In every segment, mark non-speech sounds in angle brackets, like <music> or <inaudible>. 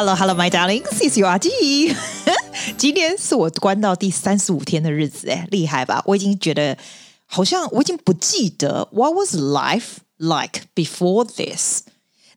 Hello, Hello, my darling，谢谢阿基。今天是我关到第三十五天的日子，哎，厉害吧？我已经觉得好像我已经不记得 What was life like before this？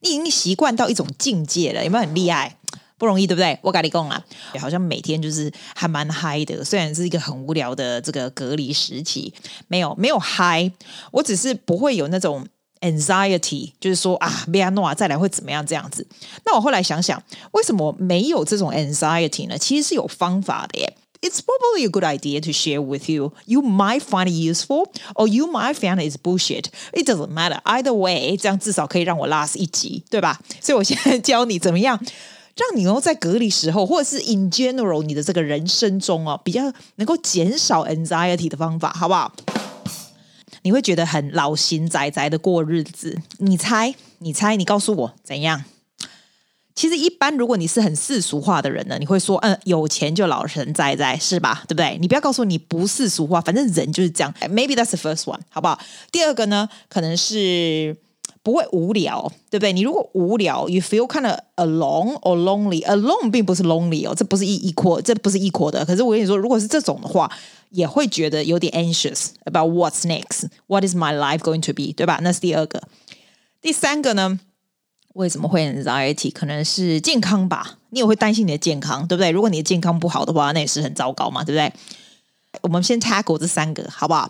你已经习惯到一种境界了，有没有很厉害？不容易，对不对？我跟你讲啊，好像每天就是还蛮嗨的，虽然是一个很无聊的这个隔离时期，没有没有嗨，我只是不会有那种。Anxiety 就是说啊，贝亚诺啊，再来会怎么样？这样子。那我后来想想，为什么没有这种 anxiety 呢？其实是有方法的耶。It's probably a good idea to share with you. You might find it useful, or you might find it's bullshit. It doesn't matter either way. 这样至少可以让我 last 一集，对吧？所以我现在教你怎么样，让你能够在隔离时候，或者是 in general 你的这个人生中哦，比较能够减少 anxiety 的方法，好不好？你会觉得很老心宅宅的过日子？你猜？你猜？你告诉我怎样？其实一般，如果你是很世俗化的人呢，你会说，嗯，有钱就老神在在，是吧？对不对？你不要告诉我你不世俗化，反正人就是这样。Maybe that's the first one，好不好？第二个呢，可能是不会无聊，对不对？你如果无聊，you feel kind of alone or lonely。Alone 并不是 lonely 哦，这不是一 equal，这不是 equal 的。可是我跟你说，如果是这种的话。也会觉得有点 anxious about what's next, what is my life going to be，对吧？那是第二个。第三个呢？为什么会 anxiety？可能是健康吧。你也会担心你的健康，对不对？如果你的健康不好的话，那也是很糟糕嘛，对不对？我们先 tackle 这三个，好不好？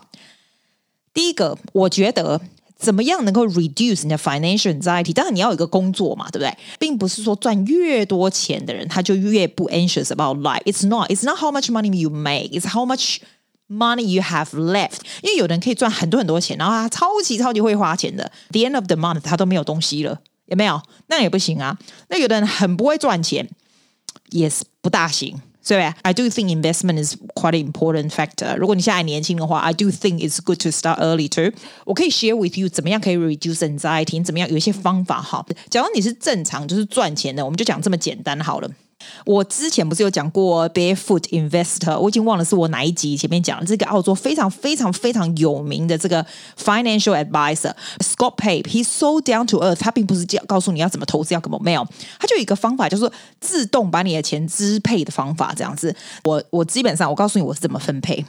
第一个，我觉得。怎么样能够 reduce 你的 financial anxiety？当然你要有一个工作嘛，对不对？并不是说赚越多钱的人他就越不 anxious about life。It's not. It's not how much money you make. It's how much money you have left。因为有人可以赚很多很多钱，然后他超级超级会花钱的，the end of the month 他都没有东西了，有没有？那也不行啊。那有的人很不会赚钱，也是不大行。所以，I do think investment is quite an important factor。如果你现在还年轻的话，I do think it's good to start early too。我可以 share with you 怎么样可以 reduce anxiety，怎么样有一些方法哈。假如你是正常就是赚钱的，我们就讲这么简单好了。我之前不是有讲过 Barefoot Investor，我已经忘了是我哪一集前面讲了这个澳洲非常非常非常有名的这个 financial advisor Scott Pape，he's so down to earth，他并不是教告诉你要怎么投资，要怎么没有，他就有一个方法，就是自动把你的钱支配的方法，这样子。我我基本上我告诉你我是怎么分配。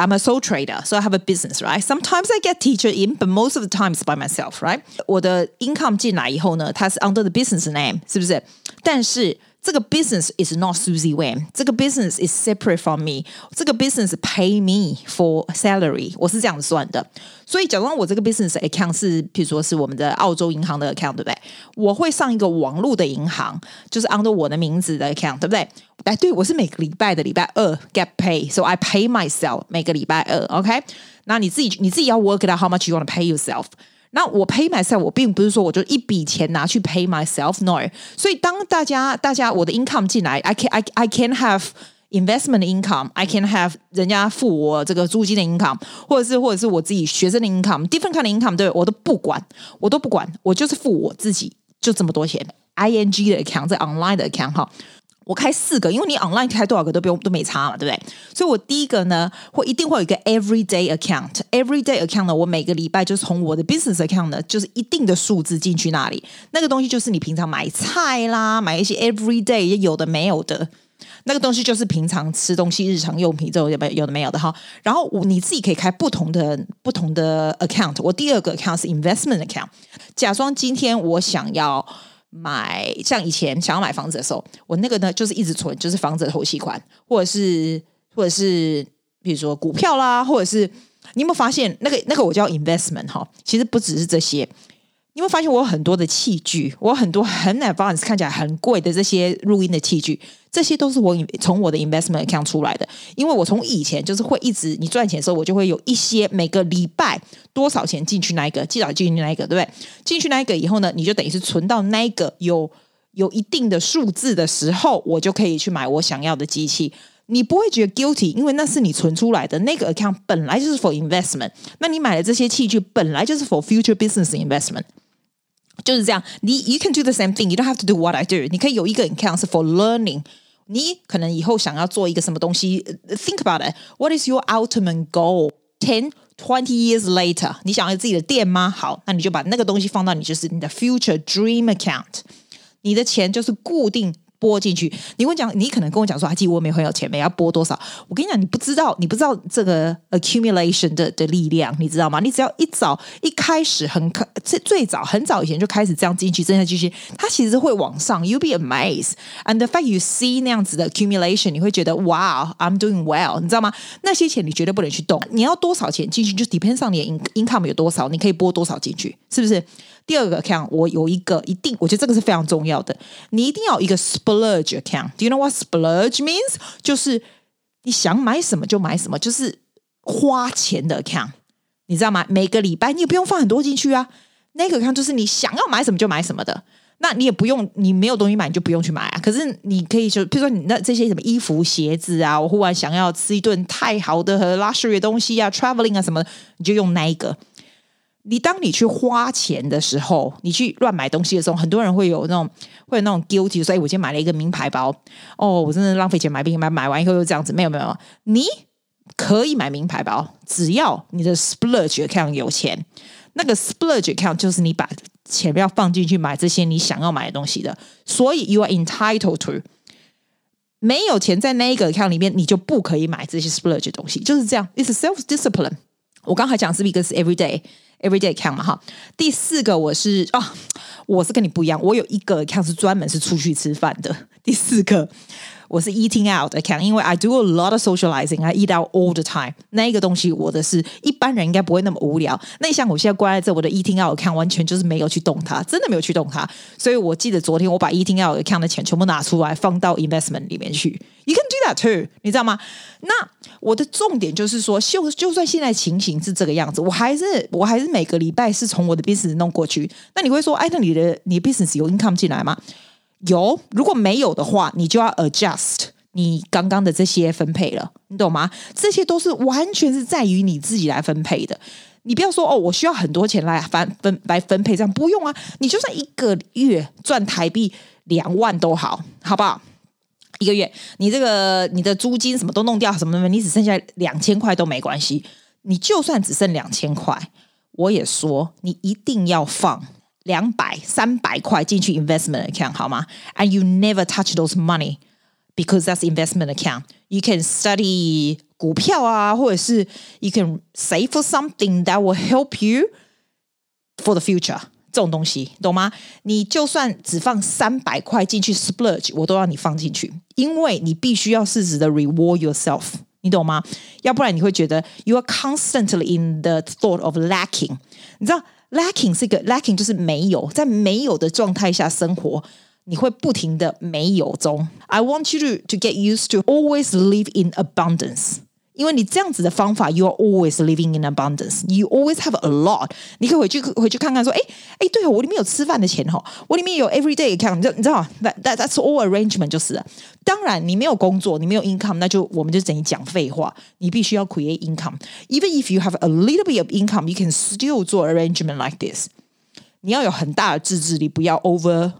I'm a sole trader, so I have a business, right? Sometimes I get teacher in, but most of the time it's by myself, right? 我的 income 进来以后呢，它是 under the business name，是不是？但是这个 business is not Susie Wang，这个 business is separate from me，这个 business pay me for salary，我是这样算的。所以，假如我这个 business account 是，比如说是我们的澳洲银行的 account，对不对？我会上一个网络的银行，就是 under 我的名字的 account，对不对？哎，对，我是每个礼拜的礼拜二 get pay，so I pay myself 每个礼拜二，OK？那你自己你自己要 work it out how much you want to pay yourself。 那我 pay myself，我并不是说我就一笔钱拿去 pay myself，no。所以当大家大家我的 income 进来，I can I I can have investment income，I can have 人家付我这个租金的 income，或者是或者是我自己学生的 income，different kind of income，对，我都不管，我都不管，我就是付我自己就这么多钱，ing 的 account，这 online 的 account 哈。我开四个，因为你 online 开多少个都不用都没差嘛，对不对？所以我第一个呢，会一定会有一个 everyday account。everyday account 呢，我每个礼拜就是从我的 business account 呢，就是一定的数字进去那里。那个东西就是你平常买菜啦，买一些 everyday 有的没有的，那个东西就是平常吃东西日常用品这种有没有的没有的哈。然后你自己可以开不同的不同的 account。我第二个 account 是 investment account。假装今天我想要。买像以前想要买房子的时候，我那个呢就是一直存，就是房子的头期款，或者是或者是比如说股票啦，或者是你有没有发现那个那个我叫 investment 哈，其实不只是这些。你会发现我有很多的器具，我有很多很 advanced 看起来很贵的这些录音的器具，这些都是我从我的 investment account 出来的。因为我从以前就是会一直你赚钱的时候，我就会有一些每个礼拜多少钱进去那一个，记得进去那一个，对不对？进去那一个以后呢，你就等于是存到那一个有有一定的数字的时候，我就可以去买我想要的机器。你不会觉得 guilty，因为那是你存出来的那个 account 本来就是 for investment。那你买的这些器具本来就是 for future business investment。就是这样，你 you can do the same thing. You don't have to do what I do. 你可以有一个 account for learning。你可能以后想要做一个什么东西，think about it. What is your ultimate goal? Ten, twenty years later，你想要自己的店吗？好，那你就把那个东西放到你就是你的 future dream account。 你的钱就是固定。 拨进去，你会讲，你可能跟我讲说，阿基，我没很有钱，没要拨多少？我跟你讲，你不知道，你不知道这个 accumulation 的的力量，你知道吗？你只要一早一开始很开，最最早很早以前就开始这样进去，这样进去，它其实会往上。You be amazed, and the fact you see 那样子的 accumulation，你会觉得哇，I'm doing well，你知道吗？那些钱你绝对不能去动，你要多少钱进去，就 depends on 你的 income 有多少，你可以拨多少进去，是不是？第二个 account，我有一个一定，我觉得这个是非常重要的。你一定要有一个 splurge account。Do you know what splurge means？就是你想买什么就买什么，就是花钱的 account。你知道吗？每个礼拜你也不用放很多进去啊。那个 account 就是你想要买什么就买什么的。那你也不用，你没有东西买你就不用去买啊。可是你可以就，比如说你那这些什么衣服、鞋子啊，我忽然想要吃一顿太好的和 luxury 的东西啊，traveling 啊什么，你就用那一个。你当你去花钱的时候，你去乱买东西的时候，很多人会有那种会有那种 guilty，所以我今天买了一个名牌包，哦，我真的浪费钱买名牌，买完以后又这样子，没有没有，你可以买名牌包，只要你的 splurge account 有钱，那个 splurge account 就是你把钱要放进去买这些你想要买的东西的，所以 you are entitled to，没有钱在那一个 account 里面，你就不可以买这些 splurge 的东西，就是这样，it's self discipline。我刚才讲是一个是 every day。Everyday account 嘛哈，第四个我是啊、哦，我是跟你不一样，我有一个 account 是专门是出去吃饭的。第四个。我是 eating out account，因为 I do a lot of socializing，I eat out all the time。那一个东西，我的是一般人应该不会那么无聊。那像我现在关在这，我的 eating out account 完全就是没有去动它，真的没有去动它。所以我记得昨天我把 eating out account 的钱全部拿出来放到 investment 里面去。You can do that too，你知道吗？那我的重点就是说，就就算现在情形是这个样子，我还是我还是每个礼拜是从我的 business 弄过去。那你会说，哎，那你的你的 business 有 income 进来吗？有，如果没有的话，你就要 adjust 你刚刚的这些分配了，你懂吗？这些都是完全是在于你自己来分配的。你不要说哦，我需要很多钱来分分来分配，这样不用啊。你就算一个月赚台币两万都好，好不好？一个月，你这个你的租金什么都弄掉，什么什么，你只剩下两千块都没关系。你就算只剩两千块，我也说你一定要放。两百、三百块进去 investment account 好吗？And you never touch those money because that's investment account. You can study 股票啊，或者是 you can save for something that will help you for the future。这种东西懂吗？你就算只放三百块进去 splurge，我都让你放进去，因为你必须要适时的 reward yourself。你懂吗？要不然你会觉得 you are constantly in the thought of lacking。你知道？Lacking 是一个 lacking，就是没有，在没有的状态下生活，你会不停的没有中。I want you to to get used to always live in abundance。因为你这样子的方法，you are always living in abundance. You always have a lot. 你可以回去回去看看，说，哎哎，对哦，我里面有吃饭的钱哈，我里面有 everyday account，你知道你知道吗？That that that's all arrangement 就是了。当然，你没有工作，你没有 income，那就我们就等于讲废话。你必须要 create income. Even if you have a little bit of income, you can still 做 arrangement like this. 你要有很大的自制力，不要 over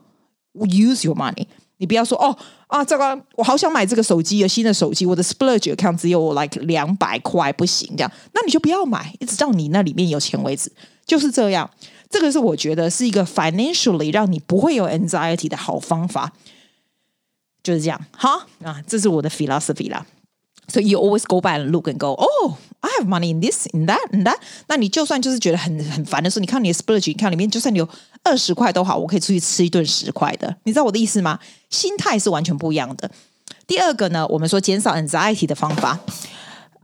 use your money. 你不要说哦啊，这个我好想买这个手机，有新的手机，我的 splurge account 只有 like 两百块，不行这样，那你就不要买，一直到你那里面有钱为止，就是这样。这个是我觉得是一个 financially 让你不会有 anxiety 的好方法，就是这样。好啊，这是我的 philosophy 啦。So you always go by and look and go, oh, I have money in this, in that, in that。那你就算就是觉得很很烦的时候，你看你的 splurge，你看里面就算你有二十块都好，我可以出去吃一顿十块的。你知道我的意思吗？心态是完全不一样的。第二个呢，我们说减少 anxiety 的方法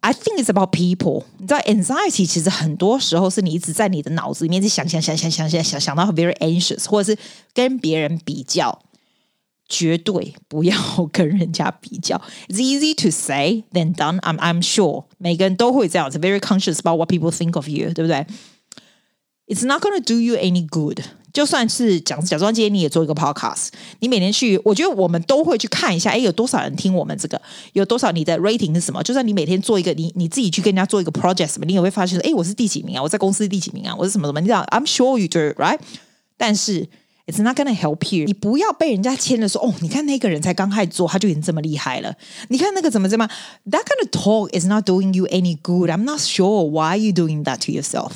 ，I think it's about people。你知道 anxiety 其实很多时候是你一直在你的脑子里面在想想想想想想想想到 very anxious，或者是跟别人比较。绝对不要跟人家比较。It's easy to say than done. I'm I'm sure 每个人都会这样子，very conscious about what people think of you，对不对？It's not going to do you any good。就算是假假装今天你也做一个 podcast，你每天去，我觉得我们都会去看一下，哎，有多少人听我们这个？有多少你的 rating 是什么？就算你每天做一个，你你自己去跟人家做一个 project 什么，你也会发现说，哎，我是第几名啊？我在公司第几名啊？我是什么什么？你知道，I'm sure you do，right？但是。It's not gonna help you。你不要被人家牵着说哦，你看那个人才刚开始做，他就已经这么厉害了。你看那个怎么怎么，That kind of talk is not doing you any good. I'm not sure why you doing that to yourself。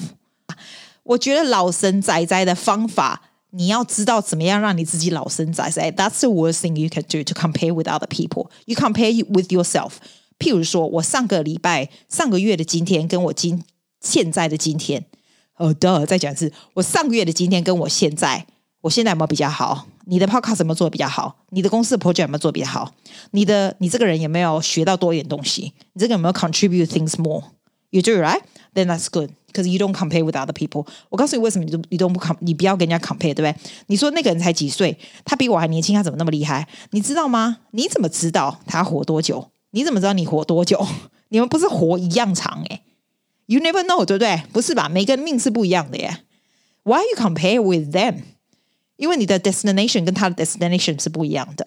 我觉得老神仔仔的方法 你要知道怎么样让你自己老生在在。That's the worst thing you can do to compare with other people. You compare with yourself. 譬如说，我上个礼拜、上个月的今天，跟我今现在的今天，哦，的，再讲一次，我上个月的今天跟我现在， 我现在有没有比较好？你的 podcast 有没有做的比较好？你的公司的 project 有没有做的比较好？你的你这个人有没有学到多一点东西？你这个有没有 contribute things more? You do right? Then that's good. Because you don't compare with other people。我告诉你为什么你都你都不 com 你不要跟人家 compare，对不对？你说那个人才几岁，他比我还年轻，他怎么那么厉害？你知道吗？你怎么知道他活多久？你怎么知道你活多久？<laughs> 你们不是活一样长诶 You never know，对不对？不是吧？每个人命是不一样的耶。Why you compare with them？因为你的 destination 跟他的 destination 是不一样的。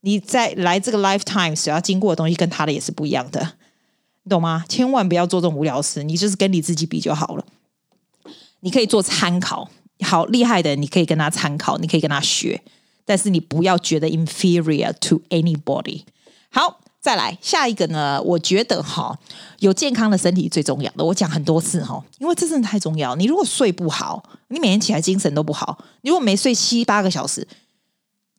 你在来这个 lifetime 所要经过的东西跟他的也是不一样的。你懂吗？千万不要做这种无聊事，你就是跟你自己比就好了。你可以做参考，好厉害的，你可以跟他参考，你可以跟他学，但是你不要觉得 inferior to anybody。好，再来下一个呢？我觉得哈，有健康的身体最重要的。我讲很多次哈，因为这真的太重要。你如果睡不好，你每天起来精神都不好。你如果没睡七八个小时。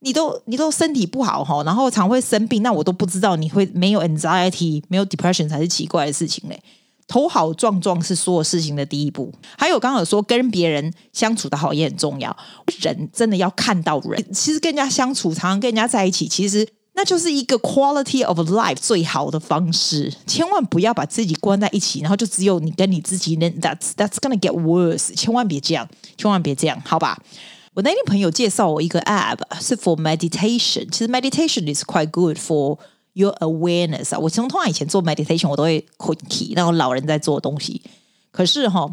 你都你都身体不好哈，然后常会生病，那我都不知道你会没有 anxiety 没有 depression 才是奇怪的事情嘞。头好壮壮是所有事情的第一步。还有刚刚有说跟别人相处的好也很重要，人真的要看到人。其实跟人家相处，常常跟人家在一起，其实那就是一个 quality of life 最好的方式。千万不要把自己关在一起，然后就只有你跟你自己。That's that's gonna get worse。千万别这样，千万别这样，好吧？我那天朋友介绍我一个 app 是 for meditation，其实 meditation is quite good for your awareness 啊。我从通常以前做 meditation，我都会困起那种老人在做东西。可是哈，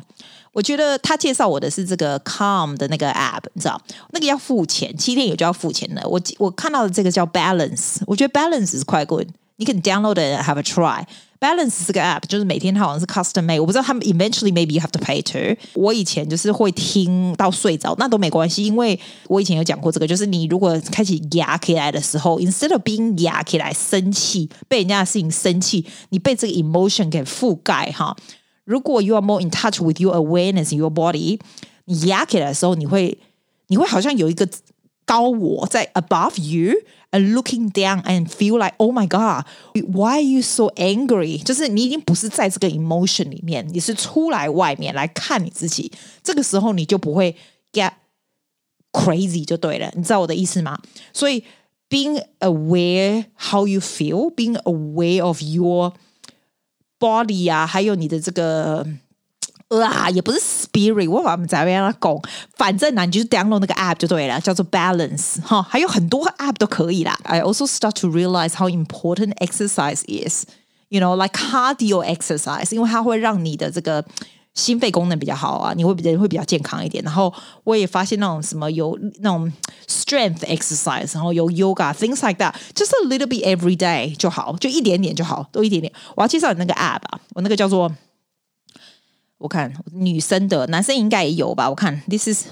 我觉得他介绍我的是这个 Calm 的那个 app，你知道，那个要付钱，七天有就要付钱的。我我看到的这个叫 Balance，我觉得 Balance 是快 good，你可以 download and have a try。Balance 是个 app 就是每天它好像是 custom made，我不知道他们 eventually maybe you have to pay to。我以前就是会听到睡着，那都没关系，因为我以前有讲过这个，就是你如果开始压起来的时候，instead of being 压起来生气，被人家的事情生气，你被这个 emotion 给覆盖哈。如果 you are more in touch with your awareness in your body，你压起来的时候，你会你会好像有一个高我在 above you。And looking down and feel like, oh my god, why are you so angry？就是你已经不是在这个 emotion 里面，你是出来外面来看你自己。这个时候你就不会 get crazy 就对了，你知道我的意思吗？所以 being aware how you feel, being aware of your body 啊，还有你的这个。啊，也不是 spirit，我把他们在让他讲，反正呢，你就是 download 那个 app 就对了，叫做 Balance 哈，还有很多 app 都可以啦。I also start to realize how important exercise is，you know, like cardio exercise，因为它会让你的这个心肺功能比较好啊，你会比人会比较健康一点。然后我也发现那种什么有那种 strength exercise，然后有 yoga things like that，just a little bit every day 就好，就一点点就好，都一点点。我要介绍你那个 app 啊，我那个叫做。我看女生的，男生应该也有吧？我看 This is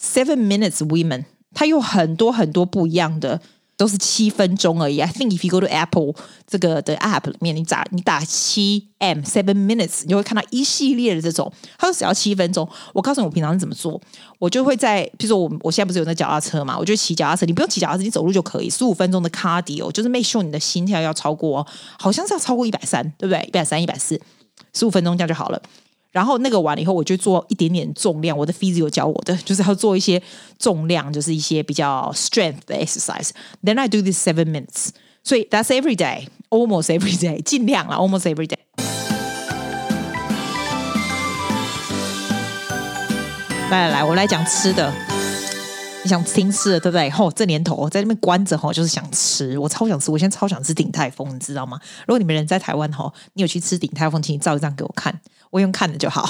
seven minutes women，它有很多很多不一样的，都是七分钟而已。I think if you go to Apple 这个的 app 里面，你打你打七 M seven minutes，你就会看到一系列的这种，它说只要七分钟。我告诉你，我平常是怎么做，我就会在，比如说我我现在不是有那脚踏车嘛，我就骑脚踏车，你不用骑脚踏车，你走路就可以，十五分钟的 cardio，就是 make sure 你的心跳要超过，好像是要超过一百三，对不对？一百三、一百四，十五分钟这样就好了。然后那个完了以后，我就做一点点重量。我的 physio 教我的，就是要做一些重量，就是一些比较 strength 的 exercise。Then I do this seven minutes。所以 that's every day, almost every day，尽量啦，almost every day。来来来，我来讲吃的。想听吃的对不对？吼，这年头在那边关着吼，就是想吃。我超想吃，我现在超想吃鼎泰丰，你知道吗？如果你们人在台湾吼，你有去吃鼎泰丰，请你照一张给我看。我用看的就好。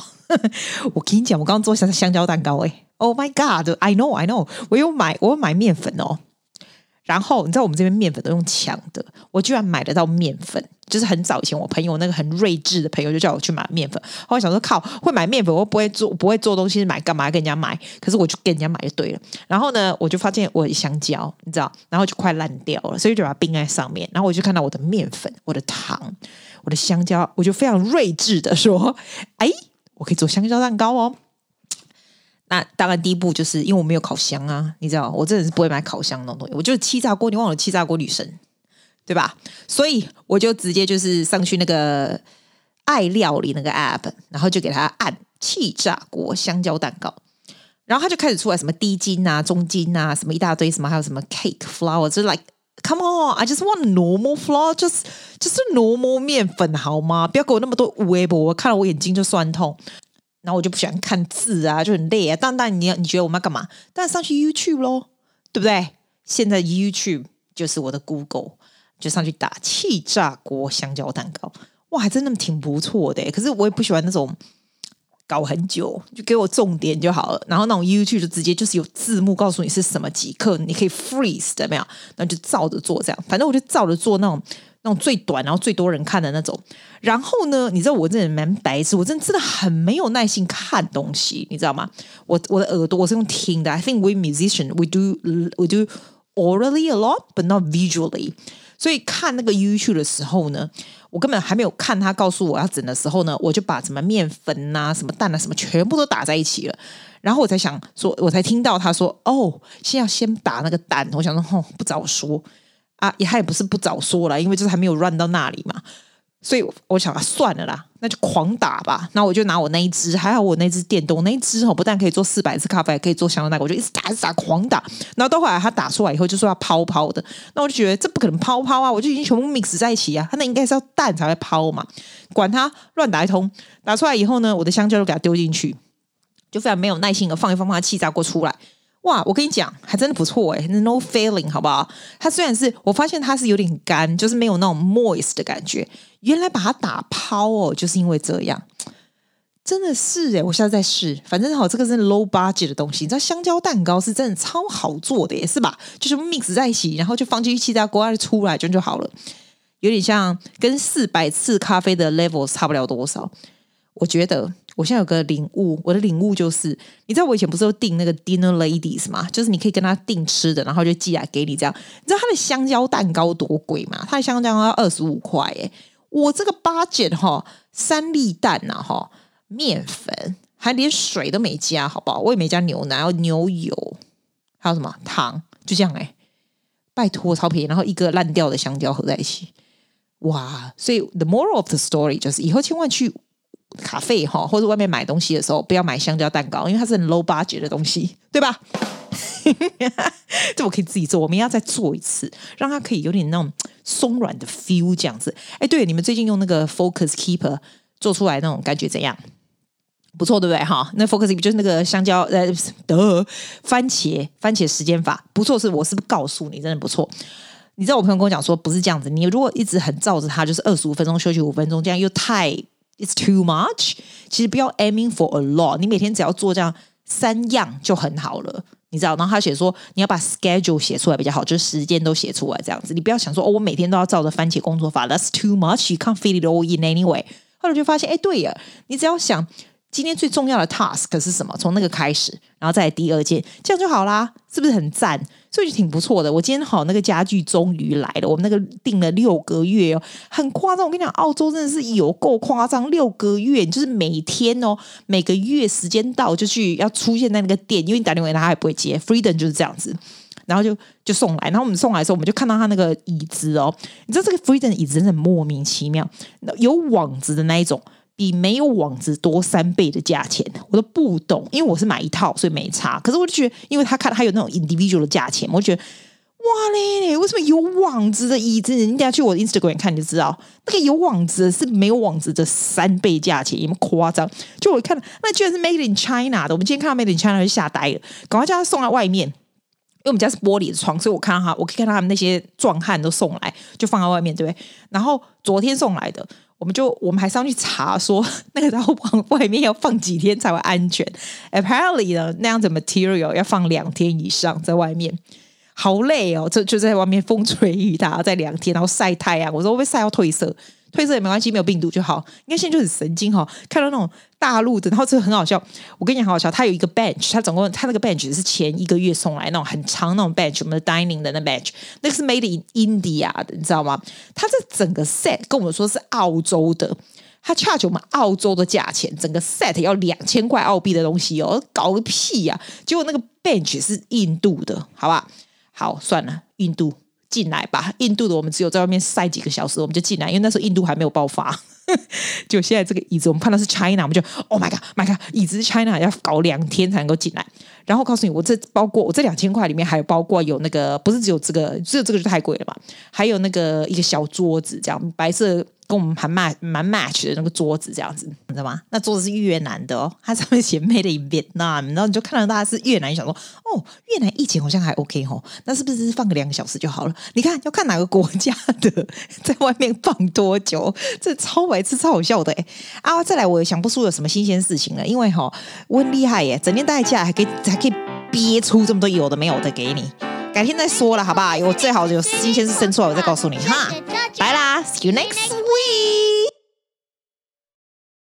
我跟你讲，我刚刚做香香蕉蛋糕诶，Oh my God！I know, I know。我有买，我有买面粉哦。然后你知道我们这边面粉都用抢的，我居然买得到面粉。就是很早以前，我朋友那个很睿智的朋友就叫我去买面粉。后来想说，靠，会买面粉，我不会做，不会做东西，买干嘛跟人家买？可是我就跟人家买就对了。然后呢，我就发现我的香蕉，你知道，然后就快烂掉了，所以就把它冰在上面。然后我就看到我的面粉、我的糖。我的香蕉，我就非常睿智的说：“ <laughs> 哎，我可以做香蕉蛋糕哦。”那当然第一步就是因为我没有烤箱啊，你知道，我真的是不会买烤箱那种东西。我就是气炸锅，你忘了气炸锅女神，对吧？所以我就直接就是上去那个爱料理那个 app，然后就给他按气炸锅香蕉蛋糕，然后他就开始出来什么低筋啊、中筋啊，什么一大堆什么，还有什么 cake flour，就是 like come on，I just want normal flour，just just normal 面粉好吗？不要给我那么多微波，我看了我眼睛就酸痛。然后我就不喜欢看字啊，就很累啊。但但你要你觉得我们要干嘛？但上去 YouTube 咯，对不对？现在 YouTube 就是我的 Google，就上去打气炸锅香蕉蛋糕，哇，还真的挺不错的。可是我也不喜欢那种搞很久，就给我重点就好了。然后那种 YouTube 就直接就是有字幕告诉你是什么几克，你可以 freeze 的没有？那就照着做这样。反正我就照着做那种。那种最短，然后最多人看的那种。然后呢，你知道我这人蛮白痴，我真的真的很没有耐心看东西，你知道吗？我我的耳朵我是用听的。I think we musician we do we do orally a lot, but not visually。所以看那个 YouTube 的时候呢，我根本还没有看他告诉我要整的时候呢，我就把什么面粉啊、什么蛋啊、什么全部都打在一起了。然后我才想说，我才听到他说：“哦，先要先打那个蛋。”我想说：“哦，不早说。”啊，也他也不是不早说了，因为就是还没有 run 到那里嘛，所以我想啊，算了啦，那就狂打吧。那我就拿我那一只，还好我那支电动那一只哦，不但可以做四百次咖啡，还可以做香蕉蛋糕，我就一直打，一直打，狂打。然后到后来他打出来以后，就说要抛抛的，那我就觉得这不可能抛抛啊，我就已经全部 mix 在一起啊，他那应该是要蛋才会抛嘛，管他乱打一通，打出来以后呢，我的香蕉就给它丢进去，就非常没有耐心的放一放，放它气炸锅出来。哇，我跟你讲，还真的不错哎，no failing，好不好？它虽然是我发现它是有点干，就是没有那种 moist 的感觉。原来把它打泡哦，就是因为这样，真的是哎，我下次再试。反正好，这个是 low budget 的东西。你知道香蕉蛋糕是真的超好做的也，是吧？就是 mix 在一起，然后就放进去气炸锅，出来就就好了。有点像跟四百次咖啡的 levels 差不了多少，我觉得。我现在有个领悟，我的领悟就是，你知道我以前不是有订那个 dinner ladies 吗？就是你可以跟他订吃的，然后就寄来给你这样。你知道他的香蕉蛋糕多贵吗？他的香蕉蛋糕二十五块诶，我这个 budget 哈，三粒蛋呐哈，面粉还连水都没加，好不好？我也没加牛奶，要牛油，还有什么糖？就这样诶，拜托超便宜，然后一个烂掉的香蕉合在一起，哇！所以 the moral of the story 就是以后千万去。咖啡哈，或者外面买东西的时候，不要买香蕉蛋糕，因为它是很 low budget 的东西，对吧？<laughs> 这我可以自己做，我们要再做一次，让它可以有点那种松软的 feel 这样子。哎，对，你们最近用那个 Focus Keeper 做出来那种感觉怎样？不错，对不对？哈，那 Focus 就是那个香蕉呃的番茄番茄时间法，不错，是我是不是告诉你，真的不错。你知道我朋友跟我讲说，不是这样子，你如果一直很照着它，就是二十五分钟休息五分钟，这样又太。It's too much。其实不要 aiming for a lot，你每天只要做这样三样就很好了，你知道？然后他写说你要把 schedule 写出来比较好，就是时间都写出来这样子。你不要想说哦，我每天都要照着番茄工作法，That's too much。You can't fit it all in anyway。后来就发现，哎，对呀，你只要想。今天最重要的 task 是什么？从那个开始，然后再第二件，这样就好啦，是不是很赞？所以就挺不错的。我今天好，那个家具终于来了，我们那个订了六个月哦，很夸张。我跟你讲，澳洲真的是有够夸张，六个月，就是每天哦，每个月时间到就去要出现在那个店，因为你打电话给他，他也不会接。Freedom 就是这样子，然后就就送来，然后我们送来的时候，我们就看到他那个椅子哦，你知道这个 Freedom 椅子真的很莫名其妙，有网子的那一种。比没有网子多三倍的价钱，我都不懂，因为我是买一套，所以没差。可是我就觉得，因为他看他有那种 individual 的价钱，我就觉得哇嘞，为什么有网子的椅子？你等下去我的 Instagram 看你就知道，那个有网子是没有网子的三倍价钱，有没有夸张？就我看，那居然是 Made in China 的。我们今天看到 Made in China 就吓呆了，赶快叫他送到外面，因为我们家是玻璃的窗，所以我看到他，我可以看到他们那些壮汉都送来，就放在外面，对不对？然后昨天送来的。我们就我们还上去查说 <laughs> 那个要往外面要放几天才会安全？Apparently 呢，那样子 material 要放两天以上在外面，好累哦！这就在外面风吹雨打，在两天，然后晒太阳。我说会不会晒到褪色？褪色也没关系，没有病毒就好。应该现在就很神经哈、哦，看到那种大陆的，然后这个很好笑。我跟你讲，很好笑，他有一个 bench，他总共他那个 bench 是前一个月送来那种很长那种 bench，我们的 dining 的那 bench，那个是 made in India 的，你知道吗？他这整个 set 跟我们说是澳洲的，他 charge 我们澳洲的价钱，整个 set 要两千块澳币的东西哦，搞个屁呀、啊！结果那个 bench 是印度的，好吧？好，算了，印度进来吧。印度的我们只有在外面晒几个小时，我们就进来，因为那时候印度还没有爆发。<laughs> 就现在这个椅子，我们看到是 China，我们就 Oh my God，My God，椅子是 China，要搞两天才能够进来。然后告诉你，我这包括我这两千块里面还有包括有那个，不是只有这个，只有这个就太贵了嘛。还有那个一个小桌子，这样白色。跟我们还蛮蛮 match 的那个桌子这样子，你知道吗？那桌子是越南的哦，它上面写 Made in Vietnam，然后你就看到大家是越南，你想说哦，越南疫情好像还 OK 哦，那是不是放个两个小时就好了？你看要看哪个国家的，<laughs> 在外面放多久？这超白痴，超好笑的哎！啊，再来，我也想不出有什么新鲜事情了，因为哈、哦，我很厉害耶，整天待在家还可以还可以憋出这么多有的没有的给你。改天再说了，好不好？我最好有新鲜事生出来，我再告诉你哈。拜啦，See you next week。